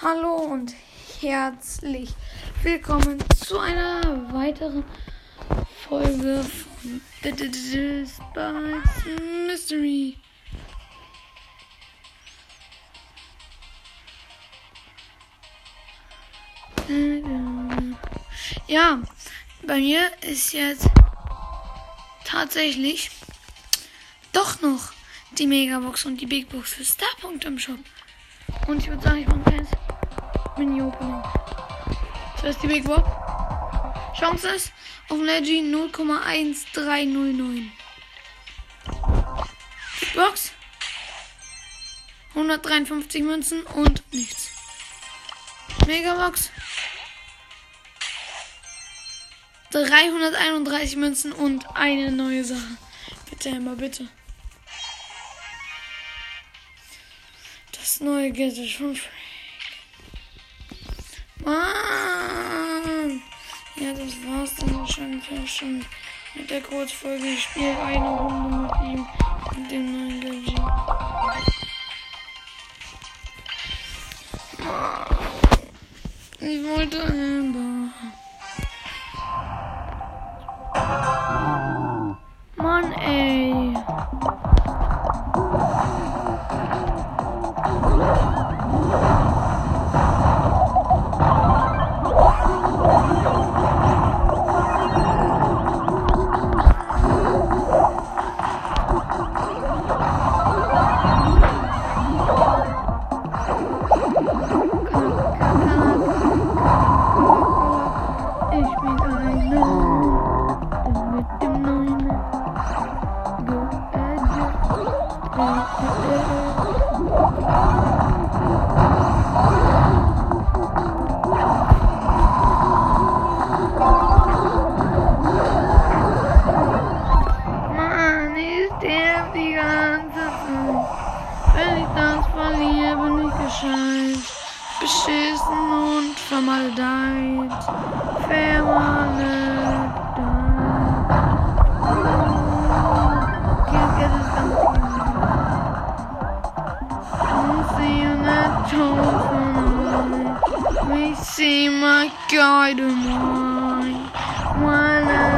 Hallo und herzlich willkommen zu einer weiteren Folge von Spice Mystery. Ja, bei mir ist jetzt tatsächlich doch noch die Megabox und die Big Box für Starpunkt im Shop. Und ich würde sagen, ich mache ein kleines Mini-Opening. Das ist die Big Box. Chance ist auf Leggy 0,1309. Big Box. 153 Münzen und nichts. Megabox. 331 Münzen und eine neue Sache. Bitte, Emma, bitte. Das neue Gadget von Frank. Mann! Ja, das war's dann wahrscheinlich auch schon mit der Kurzfolge. Ich spiele eine Runde mit ihm und dem neuen Gadget. Ich wollte Amber. Mann, ey. Ich beschissen und vermaledeint. Vermaledeint. Can't get. See you. We see my guide of mine. One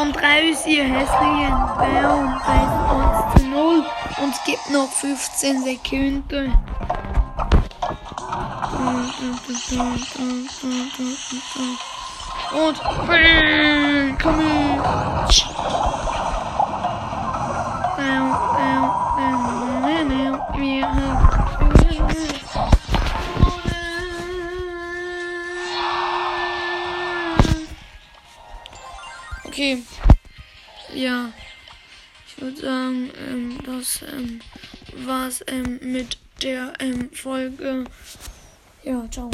Kommt raus, ihr hässlichen Bären, beißt uns zu null und es gibt noch 15 Sekunden. Und komm her. Wir haben Okay. Ja. Ich würde sagen, ähm, das ähm, war's ähm, mit der ähm, Folge. Ja, ciao.